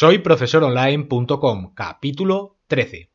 Soy profesoronline.com, capítulo 13.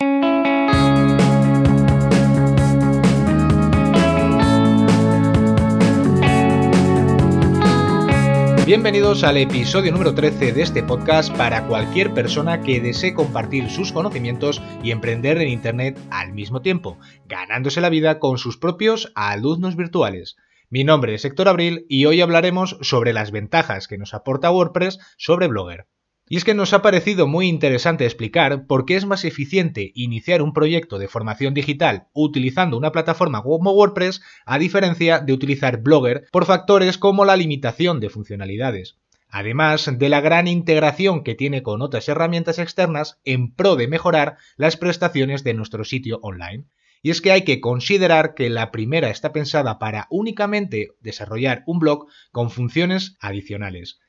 Bienvenidos al episodio número 13 de este podcast para cualquier persona que desee compartir sus conocimientos y emprender en Internet al mismo tiempo, ganándose la vida con sus propios alumnos virtuales. Mi nombre es Héctor Abril y hoy hablaremos sobre las ventajas que nos aporta WordPress sobre Blogger. Y es que nos ha parecido muy interesante explicar por qué es más eficiente iniciar un proyecto de formación digital utilizando una plataforma como WordPress a diferencia de utilizar Blogger por factores como la limitación de funcionalidades. Además de la gran integración que tiene con otras herramientas externas en pro de mejorar las prestaciones de nuestro sitio online. Y es que hay que considerar que la primera está pensada para únicamente desarrollar un blog con funciones adicionales.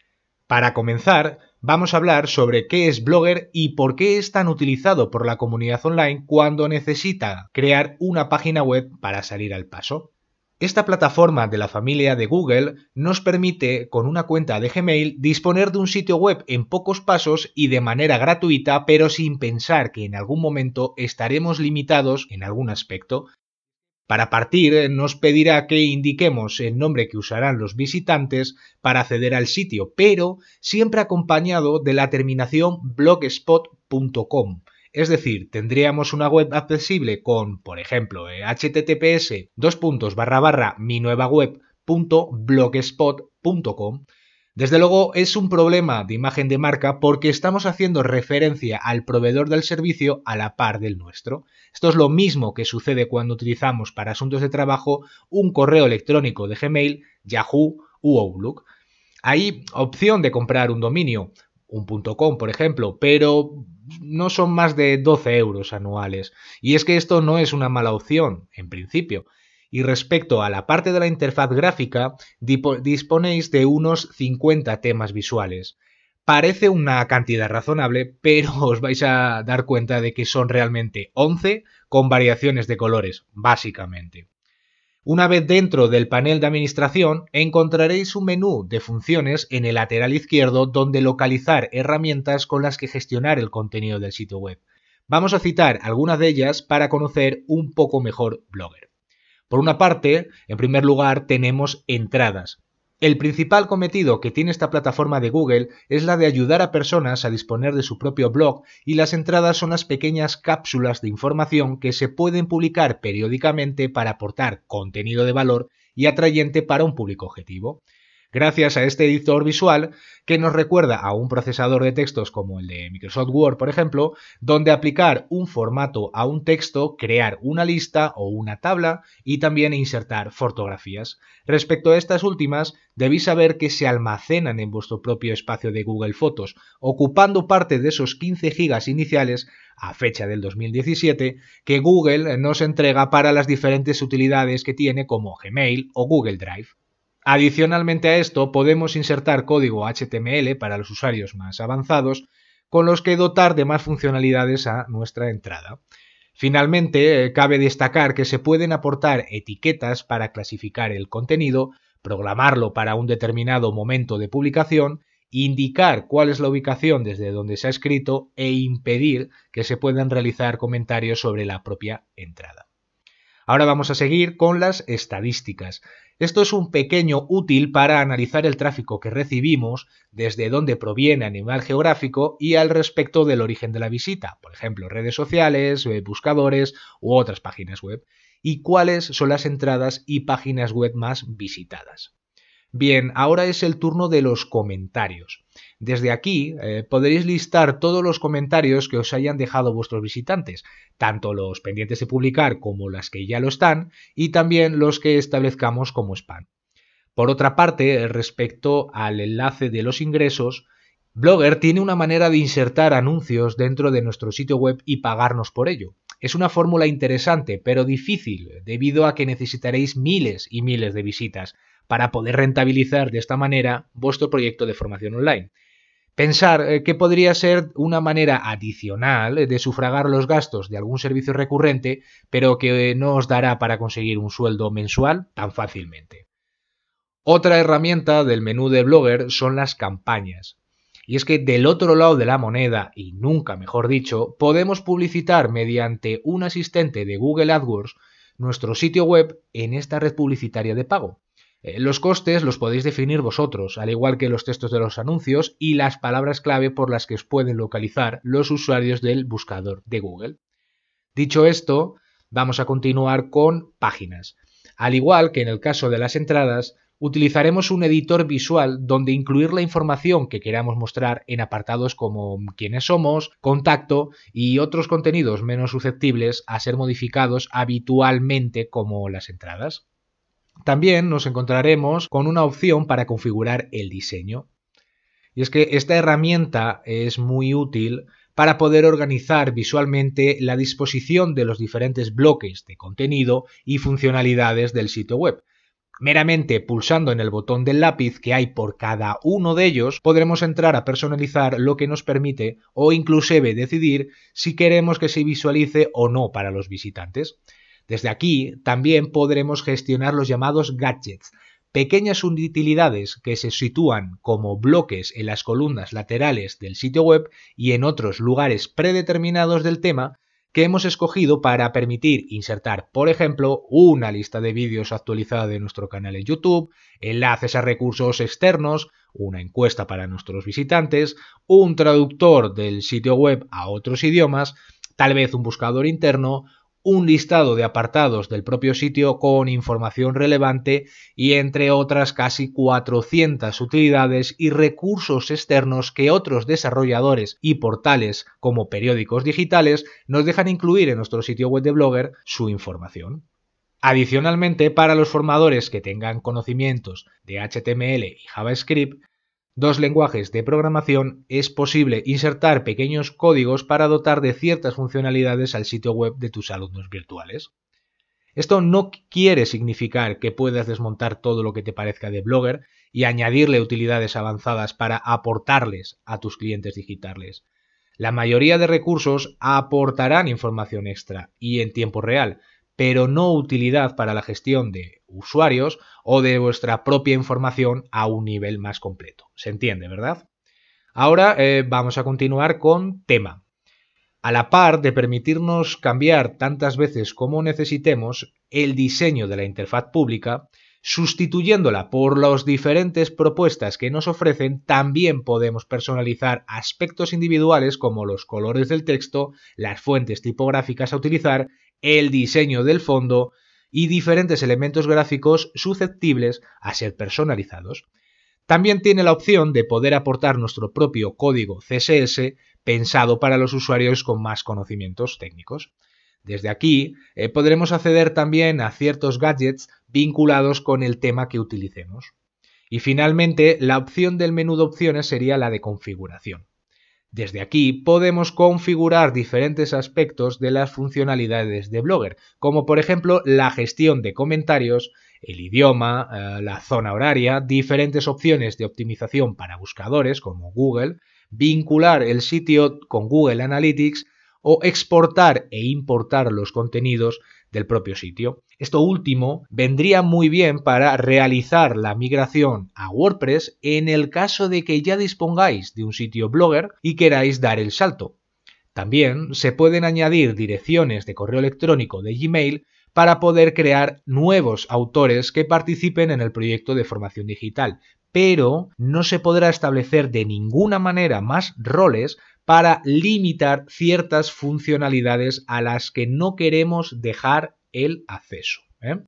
Para comenzar, vamos a hablar sobre qué es Blogger y por qué es tan utilizado por la comunidad online cuando necesita crear una página web para salir al paso. Esta plataforma de la familia de Google nos permite, con una cuenta de Gmail, disponer de un sitio web en pocos pasos y de manera gratuita, pero sin pensar que en algún momento estaremos limitados en algún aspecto, para partir, eh, nos pedirá que indiquemos el nombre que usarán los visitantes para acceder al sitio, pero siempre acompañado de la terminación blogspot.com. Es decir, tendríamos una web accesible con, por ejemplo, https eh, dos mi nueva web.blogspot.com desde luego es un problema de imagen de marca porque estamos haciendo referencia al proveedor del servicio a la par del nuestro. Esto es lo mismo que sucede cuando utilizamos para asuntos de trabajo un correo electrónico de Gmail, Yahoo u Outlook. Hay opción de comprar un dominio, un .com por ejemplo, pero no son más de 12 euros anuales. Y es que esto no es una mala opción, en principio. Y respecto a la parte de la interfaz gráfica, disponéis de unos 50 temas visuales. Parece una cantidad razonable, pero os vais a dar cuenta de que son realmente 11 con variaciones de colores, básicamente. Una vez dentro del panel de administración, encontraréis un menú de funciones en el lateral izquierdo donde localizar herramientas con las que gestionar el contenido del sitio web. Vamos a citar algunas de ellas para conocer un poco mejor Blogger. Por una parte, en primer lugar, tenemos entradas. El principal cometido que tiene esta plataforma de Google es la de ayudar a personas a disponer de su propio blog y las entradas son las pequeñas cápsulas de información que se pueden publicar periódicamente para aportar contenido de valor y atrayente para un público objetivo gracias a este editor visual que nos recuerda a un procesador de textos como el de Microsoft Word, por ejemplo, donde aplicar un formato a un texto, crear una lista o una tabla y también insertar fotografías. Respecto a estas últimas, debéis saber que se almacenan en vuestro propio espacio de Google Fotos, ocupando parte de esos 15 gigas iniciales a fecha del 2017 que Google nos entrega para las diferentes utilidades que tiene como Gmail o Google Drive. Adicionalmente a esto, podemos insertar código HTML para los usuarios más avanzados, con los que dotar de más funcionalidades a nuestra entrada. Finalmente, eh, cabe destacar que se pueden aportar etiquetas para clasificar el contenido, programarlo para un determinado momento de publicación, indicar cuál es la ubicación desde donde se ha escrito e impedir que se puedan realizar comentarios sobre la propia entrada. Ahora vamos a seguir con las estadísticas. Esto es un pequeño útil para analizar el tráfico que recibimos, desde dónde proviene a nivel geográfico y al respecto del origen de la visita, por ejemplo, redes sociales, buscadores u otras páginas web, y cuáles son las entradas y páginas web más visitadas. Bien, ahora es el turno de los comentarios. Desde aquí eh, podréis listar todos los comentarios que os hayan dejado vuestros visitantes, tanto los pendientes de publicar como las que ya lo están, y también los que establezcamos como spam. Por otra parte, respecto al enlace de los ingresos, Blogger tiene una manera de insertar anuncios dentro de nuestro sitio web y pagarnos por ello. Es una fórmula interesante, pero difícil, debido a que necesitaréis miles y miles de visitas, para poder rentabilizar de esta manera vuestro proyecto de formación online. Pensar eh, que podría ser una manera adicional de sufragar los gastos de algún servicio recurrente, pero que no os dará para conseguir un sueldo mensual tan fácilmente. Otra herramienta del menú de Blogger son las campañas. Y es que del otro lado de la moneda, y nunca mejor dicho, podemos publicitar mediante un asistente de Google AdWords nuestro sitio web en esta red publicitaria de pago. Eh, los costes los podéis definir vosotros, al igual que los textos de los anuncios y las palabras clave por las que os pueden localizar los usuarios del buscador de Google. Dicho esto, vamos a continuar con páginas. Al igual que en el caso de las entradas, utilizaremos un editor visual donde incluir la información que queramos mostrar en apartados como quiénes somos, contacto y otros contenidos menos susceptibles a ser modificados habitualmente como las entradas. También nos encontraremos con una opción para configurar el diseño. Y es que esta herramienta es muy útil para poder organizar visualmente la disposición de los diferentes bloques de contenido y funcionalidades del sitio web, Meramente pulsando en el botón del lápiz que hay por cada uno de ellos, podremos entrar a personalizar lo que nos permite o inclusive decidir si queremos que se visualice o no para los visitantes. Desde aquí también podremos gestionar los llamados gadgets, pequeñas utilidades que se sitúan como bloques en las columnas laterales del sitio web y en otros lugares predeterminados del tema que hemos escogido para permitir insertar, por ejemplo, una lista de vídeos actualizada de nuestro canal en YouTube, enlaces a recursos externos, una encuesta para nuestros visitantes, un traductor del sitio web a otros idiomas, tal vez un buscador interno, un listado de apartados del propio sitio con información relevante y entre otras casi 400 utilidades y recursos externos que otros desarrolladores y portales como periódicos digitales nos dejan incluir en nuestro sitio web de Blogger su información. Adicionalmente, para los formadores que tengan conocimientos de HTML y JavaScript, dos lenguajes de programación, es posible insertar pequeños códigos para dotar de ciertas funcionalidades al sitio web de tus alumnos virtuales. Esto no quiere significar que puedas desmontar todo lo que te parezca de Blogger y añadirle utilidades avanzadas para aportarles a tus clientes digitales. La mayoría de recursos aportarán información extra y en tiempo real, pero no utilidad para la gestión de usuarios o de vuestra propia información a un nivel más completo. Se entiende, ¿verdad? Ahora eh, vamos a continuar con tema. A la par de permitirnos cambiar tantas veces como necesitemos el diseño de la interfaz pública, sustituyéndola por las diferentes propuestas que nos ofrecen, también podemos personalizar aspectos individuales como los colores del texto, las fuentes tipográficas a utilizar el diseño del fondo y diferentes elementos gráficos susceptibles a ser personalizados. También tiene la opción de poder aportar nuestro propio código CSS pensado para los usuarios con más conocimientos técnicos. Desde aquí eh, podremos acceder también a ciertos gadgets vinculados con el tema que utilicemos. Y finalmente, la opción del menú de opciones sería la de configuración. Desde aquí podemos configurar diferentes aspectos de las funcionalidades de Blogger, como por ejemplo la gestión de comentarios, el idioma, eh, la zona horaria, diferentes opciones de optimización para buscadores como Google, vincular el sitio con Google Analytics o exportar e importar los contenidos del propio sitio. Esto último vendría muy bien para realizar la migración a WordPress en el caso de que ya dispongáis de un sitio blogger y queráis dar el salto. También se pueden añadir direcciones de correo electrónico de Gmail para poder crear nuevos autores que participen en el proyecto de formación digital, pero no se podrá establecer de ninguna manera más roles para limitar ciertas funcionalidades a las que no queremos dejar el acceso. ¿eh?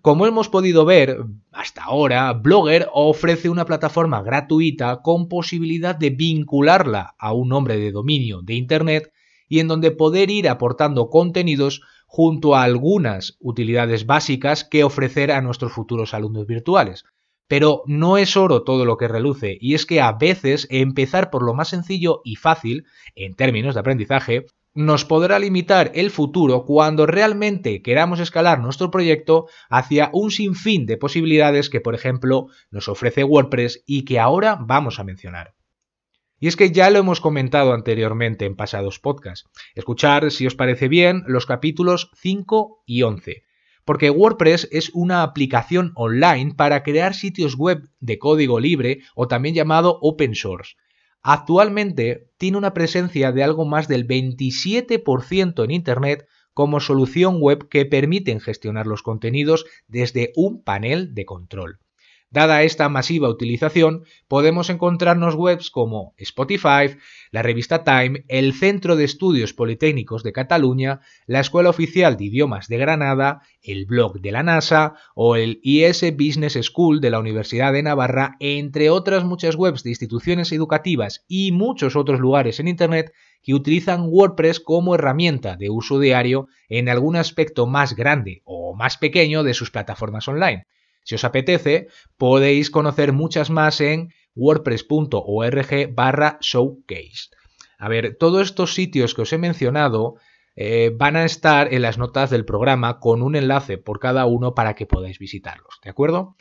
Como hemos podido ver hasta ahora, Blogger ofrece una plataforma gratuita con posibilidad de vincularla a un nombre de dominio de Internet y en donde poder ir aportando contenidos junto a algunas utilidades básicas que ofrecer a nuestros futuros alumnos virtuales. Pero no es oro todo lo que reluce, y es que a veces empezar por lo más sencillo y fácil, en términos de aprendizaje, nos podrá limitar el futuro cuando realmente queramos escalar nuestro proyecto hacia un sinfín de posibilidades que, por ejemplo, nos ofrece WordPress y que ahora vamos a mencionar. Y es que ya lo hemos comentado anteriormente en pasados podcasts. Escuchar, si os parece bien, los capítulos 5 y 11 porque WordPress es una aplicación online para crear sitios web de código libre o también llamado open source. Actualmente tiene una presencia de algo más del 27% en Internet como solución web que permiten gestionar los contenidos desde un panel de control. Dada esta masiva utilización, podemos encontrarnos webs como Spotify, la revista Time, el Centro de Estudios Politécnicos de Cataluña, la Escuela Oficial de Idiomas de Granada, el blog de la NASA o el IS Business School de la Universidad de Navarra, entre otras muchas webs de instituciones educativas y muchos otros lugares en Internet que utilizan WordPress como herramienta de uso diario en algún aspecto más grande o más pequeño de sus plataformas online. Si os apetece, podéis conocer muchas más en wordpress.org barra showcase. A ver, todos estos sitios que os he mencionado eh, van a estar en las notas del programa con un enlace por cada uno para que podáis visitarlos, ¿de acuerdo?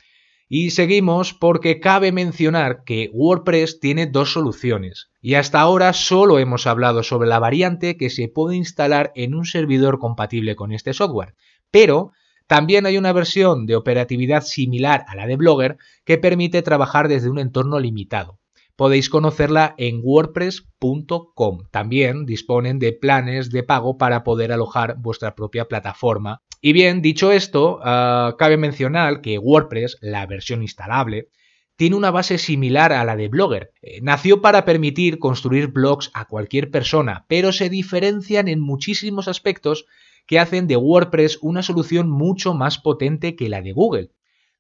Y seguimos porque cabe mencionar que WordPress tiene dos soluciones y hasta ahora solo hemos hablado sobre la variante que se puede instalar en un servidor compatible con este software, pero también hay una versión de operatividad similar a la de Blogger que permite trabajar desde un entorno limitado. Podéis conocerla en wordpress.com. También disponen de planes de pago para poder alojar vuestra propia plataforma. Y bien, dicho esto, ah, cabe mencionar que WordPress, la versión instalable, tiene una base similar a la de Blogger. Eh, nació para permitir construir blogs a cualquier persona, pero se diferencian en muchísimos aspectos que hacen de WordPress una solución mucho más potente que la de Google.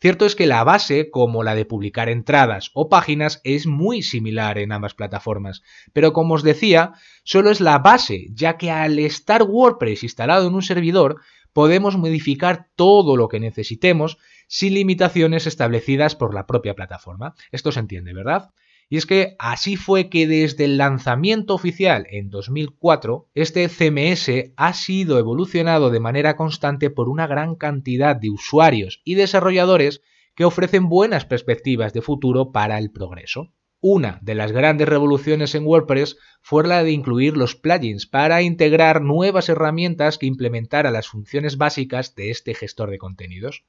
Cierto es que la base, como la de publicar entradas o páginas, es muy similar en ambas plataformas, pero como os decía, solo es la base, ya que al estar WordPress instalado en un servidor, podemos modificar todo lo que necesitemos sin limitaciones establecidas por la propia plataforma. Esto se entiende, ¿verdad? Y es que así fue que desde el lanzamiento oficial en 2004, este CMS ha sido evolucionado de manera constante por una gran cantidad de usuarios y desarrolladores que ofrecen buenas perspectivas de futuro para el progreso. Una de las grandes revoluciones en WordPress fue la de incluir los plugins para integrar nuevas herramientas que implementaran las funciones básicas de este gestor de contenidos.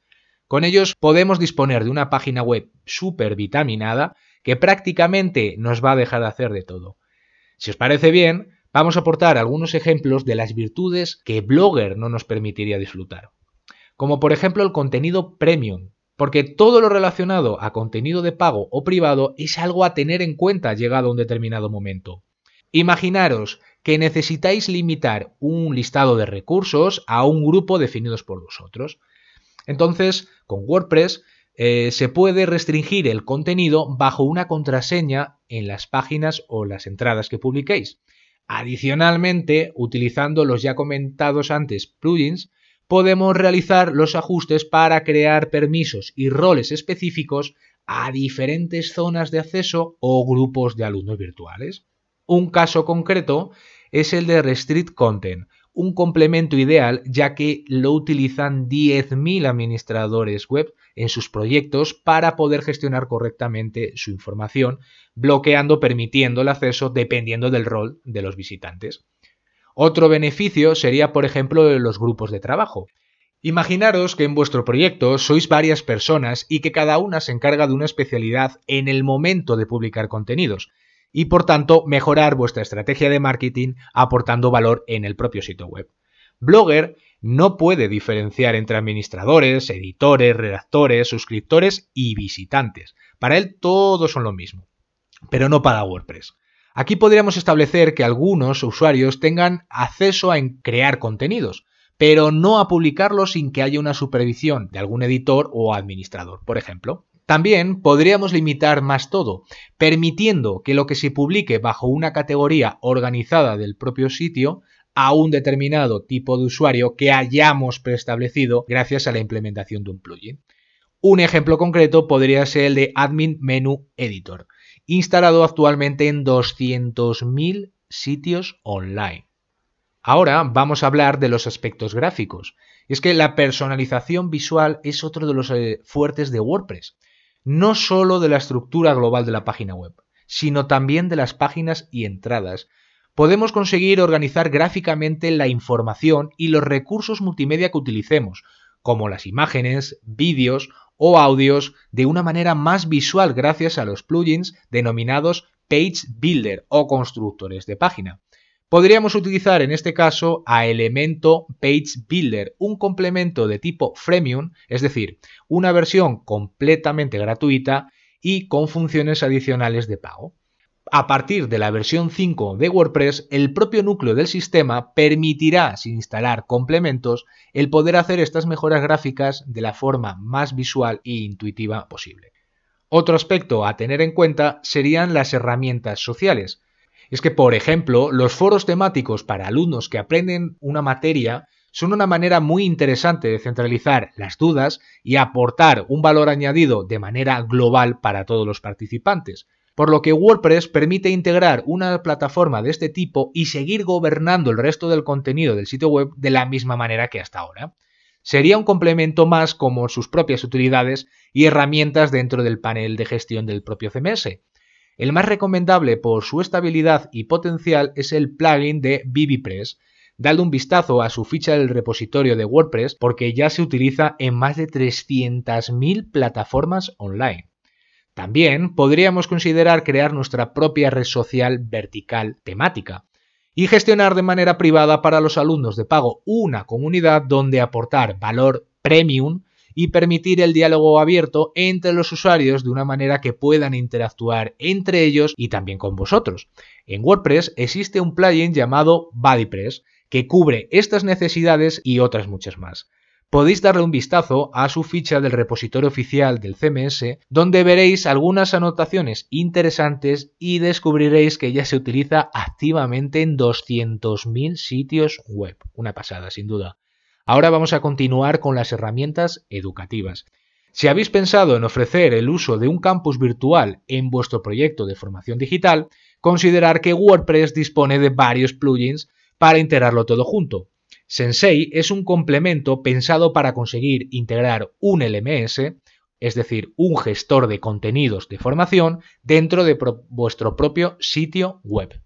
Con ellos podemos disponer de una página web súper vitaminada que prácticamente nos va a dejar de hacer de todo. Si os parece bien, vamos a aportar algunos ejemplos de las virtudes que Blogger no nos permitiría disfrutar. Como por ejemplo el contenido premium, porque todo lo relacionado a contenido de pago o privado es algo a tener en cuenta llegado a un determinado momento. Imaginaros que necesitáis limitar un listado de recursos a un grupo definidos por vosotros. Entonces, con WordPress eh, se puede restringir el contenido bajo una contraseña en las páginas o las entradas que publiquéis. Adicionalmente, utilizando los ya comentados antes plugins, podemos realizar los ajustes para crear permisos y roles específicos a diferentes zonas de acceso o grupos de alumnos virtuales. Un caso concreto es el de Restrict Content, un complemento ideal ya que lo utilizan 10.000 administradores web en sus proyectos para poder gestionar correctamente su información, bloqueando permitiendo el acceso dependiendo del rol de los visitantes. Otro beneficio sería, por ejemplo, los grupos de trabajo. Imaginaros que en vuestro proyecto sois varias personas y que cada una se encarga de una especialidad en el momento de publicar contenidos y por tanto mejorar vuestra estrategia de marketing aportando valor en el propio sitio web. Blogger no puede diferenciar entre administradores, editores, redactores, suscriptores y visitantes. Para él todos son lo mismo, pero no para WordPress. Aquí podríamos establecer que algunos usuarios tengan acceso a crear contenidos, pero no a publicarlos sin que haya una supervisión de algún editor o administrador, por ejemplo. También podríamos limitar más todo, permitiendo que lo que se publique bajo una categoría organizada del propio sitio a un determinado tipo de usuario que hayamos preestablecido gracias a la implementación de un plugin. Un ejemplo concreto podría ser el de Admin Menu Editor, instalado actualmente en 200.000 sitios online. Ahora vamos a hablar de los aspectos gráficos. Es que la personalización visual es otro de los eh, fuertes de WordPress no solo de la estructura global de la página web, sino también de las páginas y entradas. Podemos conseguir organizar gráficamente la información y los recursos multimedia que utilicemos, como las imágenes, vídeos o audios, de una manera más visual gracias a los plugins denominados Page Builder o constructores de página. Podríamos utilizar en este caso a Elemento Page Builder, un complemento de tipo freemium, es decir, una versión completamente gratuita y con funciones adicionales de pago. A partir de la versión 5 de WordPress, el propio núcleo del sistema permitirá, sin instalar complementos, el poder hacer estas mejoras gráficas de la forma más visual e intuitiva posible. Otro aspecto a tener en cuenta serían las herramientas sociales. Es que, por ejemplo, los foros temáticos para alumnos que aprenden una materia son una manera muy interesante de centralizar las dudas y aportar un valor añadido de manera global para todos los participantes. Por lo que WordPress permite integrar una plataforma de este tipo y seguir gobernando el resto del contenido del sitio web de la misma manera que hasta ahora. Sería un complemento más como sus propias utilidades y herramientas dentro del panel de gestión del propio CMS. El más recomendable por su estabilidad y potencial es el plugin de BBPress. Dadle un vistazo a su ficha del repositorio de WordPress porque ya se utiliza en más de 300.000 plataformas online. También podríamos considerar crear nuestra propia red social vertical temática y gestionar de manera privada para los alumnos de pago una comunidad donde aportar valor premium y permitir el diálogo abierto entre los usuarios de una manera que puedan interactuar entre ellos y también con vosotros. En WordPress existe un plugin llamado BuddyPress que cubre estas necesidades y otras muchas más podéis darle un vistazo a su ficha del repositorio oficial del CMS, donde veréis algunas anotaciones interesantes y descubriréis que ya se utiliza activamente en 200.000 sitios web. Una pasada, sin duda. Ahora vamos a continuar con las herramientas educativas. Si habéis pensado en ofrecer el uso de un campus virtual en vuestro proyecto de formación digital, considerar que WordPress dispone de varios plugins para integrarlo todo junto. Sensei es un complemento pensado para conseguir integrar un LMS, es decir, un gestor de contenidos de formación, dentro de vuestro propio sitio web.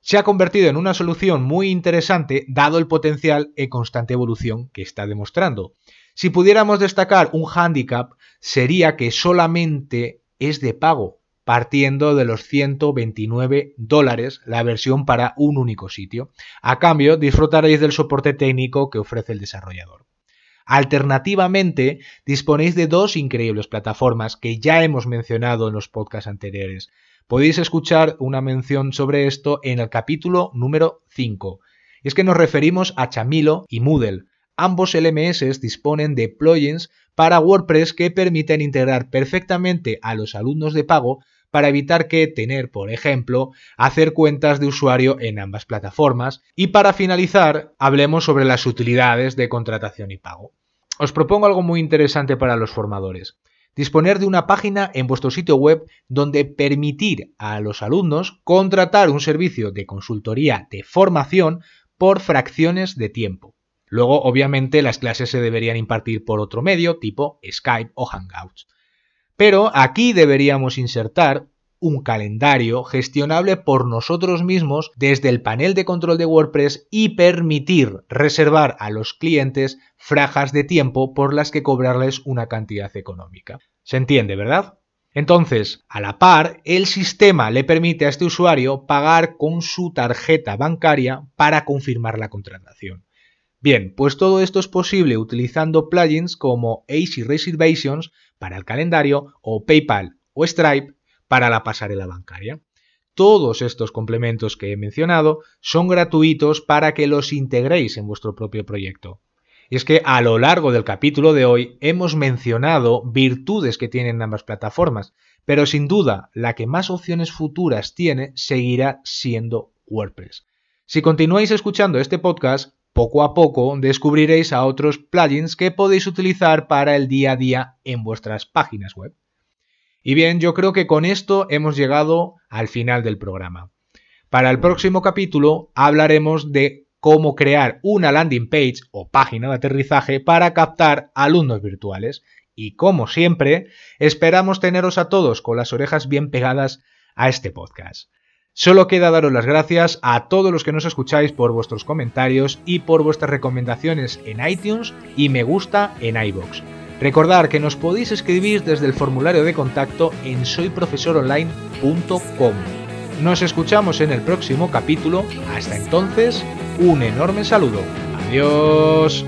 Se ha convertido en una solución muy interesante dado el potencial e constante evolución que está demostrando. Si pudiéramos destacar un hándicap, sería que solamente es de pago, partiendo de los 129 dólares la versión para un único sitio. A cambio, disfrutaréis del soporte técnico que ofrece el desarrollador. Alternativamente, disponéis de dos increíbles plataformas que ya hemos mencionado en los podcasts anteriores. Podéis escuchar una mención sobre esto en el capítulo número 5. Y es que nos referimos a Chamilo y Moodle. Ambos LMS disponen de plugins para WordPress que permiten integrar perfectamente a los alumnos de pago para evitar que tener, por ejemplo, hacer cuentas de usuario en ambas plataformas. Y para finalizar, hablemos sobre las utilidades de contratación y pago. Os propongo algo muy interesante para los formadores. Disponer de una página en vuestro sitio web donde permitir a los alumnos contratar un servicio de consultoría de formación por fracciones de tiempo. Luego, obviamente, las clases se deberían impartir por otro medio, tipo Skype o Hangouts. Pero aquí deberíamos insertar un calendario gestionable por nosotros mismos desde el panel de control de WordPress y permitir reservar a los clientes frajas de tiempo por las que cobrarles una cantidad económica. ¿Se entiende, verdad? Entonces, a la par, el sistema le permite a este usuario pagar con su tarjeta bancaria para confirmar la contratación. Bien, pues todo esto es posible utilizando plugins como AC Reservations para el calendario o PayPal o Stripe para la pasarela bancaria. Todos estos complementos que he mencionado son gratuitos para que los integréis en vuestro propio proyecto. Y es que a lo largo del capítulo de hoy hemos mencionado virtudes que tienen ambas plataformas, pero sin duda la que más opciones futuras tiene seguirá siendo WordPress. Si continuáis escuchando este podcast, poco a poco descubriréis a otros plugins que podéis utilizar para el día a día en vuestras páginas web. Y bien, yo creo que con esto hemos llegado al final del programa. Para el próximo capítulo hablaremos de cómo crear una landing page o página de aterrizaje para captar alumnos virtuales. Y como siempre, esperamos teneros a todos con las orejas bien pegadas a este podcast. Solo queda daros las gracias a todos los que nos escucháis por vuestros comentarios y por vuestras recomendaciones en iTunes y me gusta en iBox. Recordad que nos podéis escribir desde el formulario de contacto en soyprofesoronline.com. Nos escuchamos en el próximo capítulo. Hasta entonces, un enorme saludo. Adiós.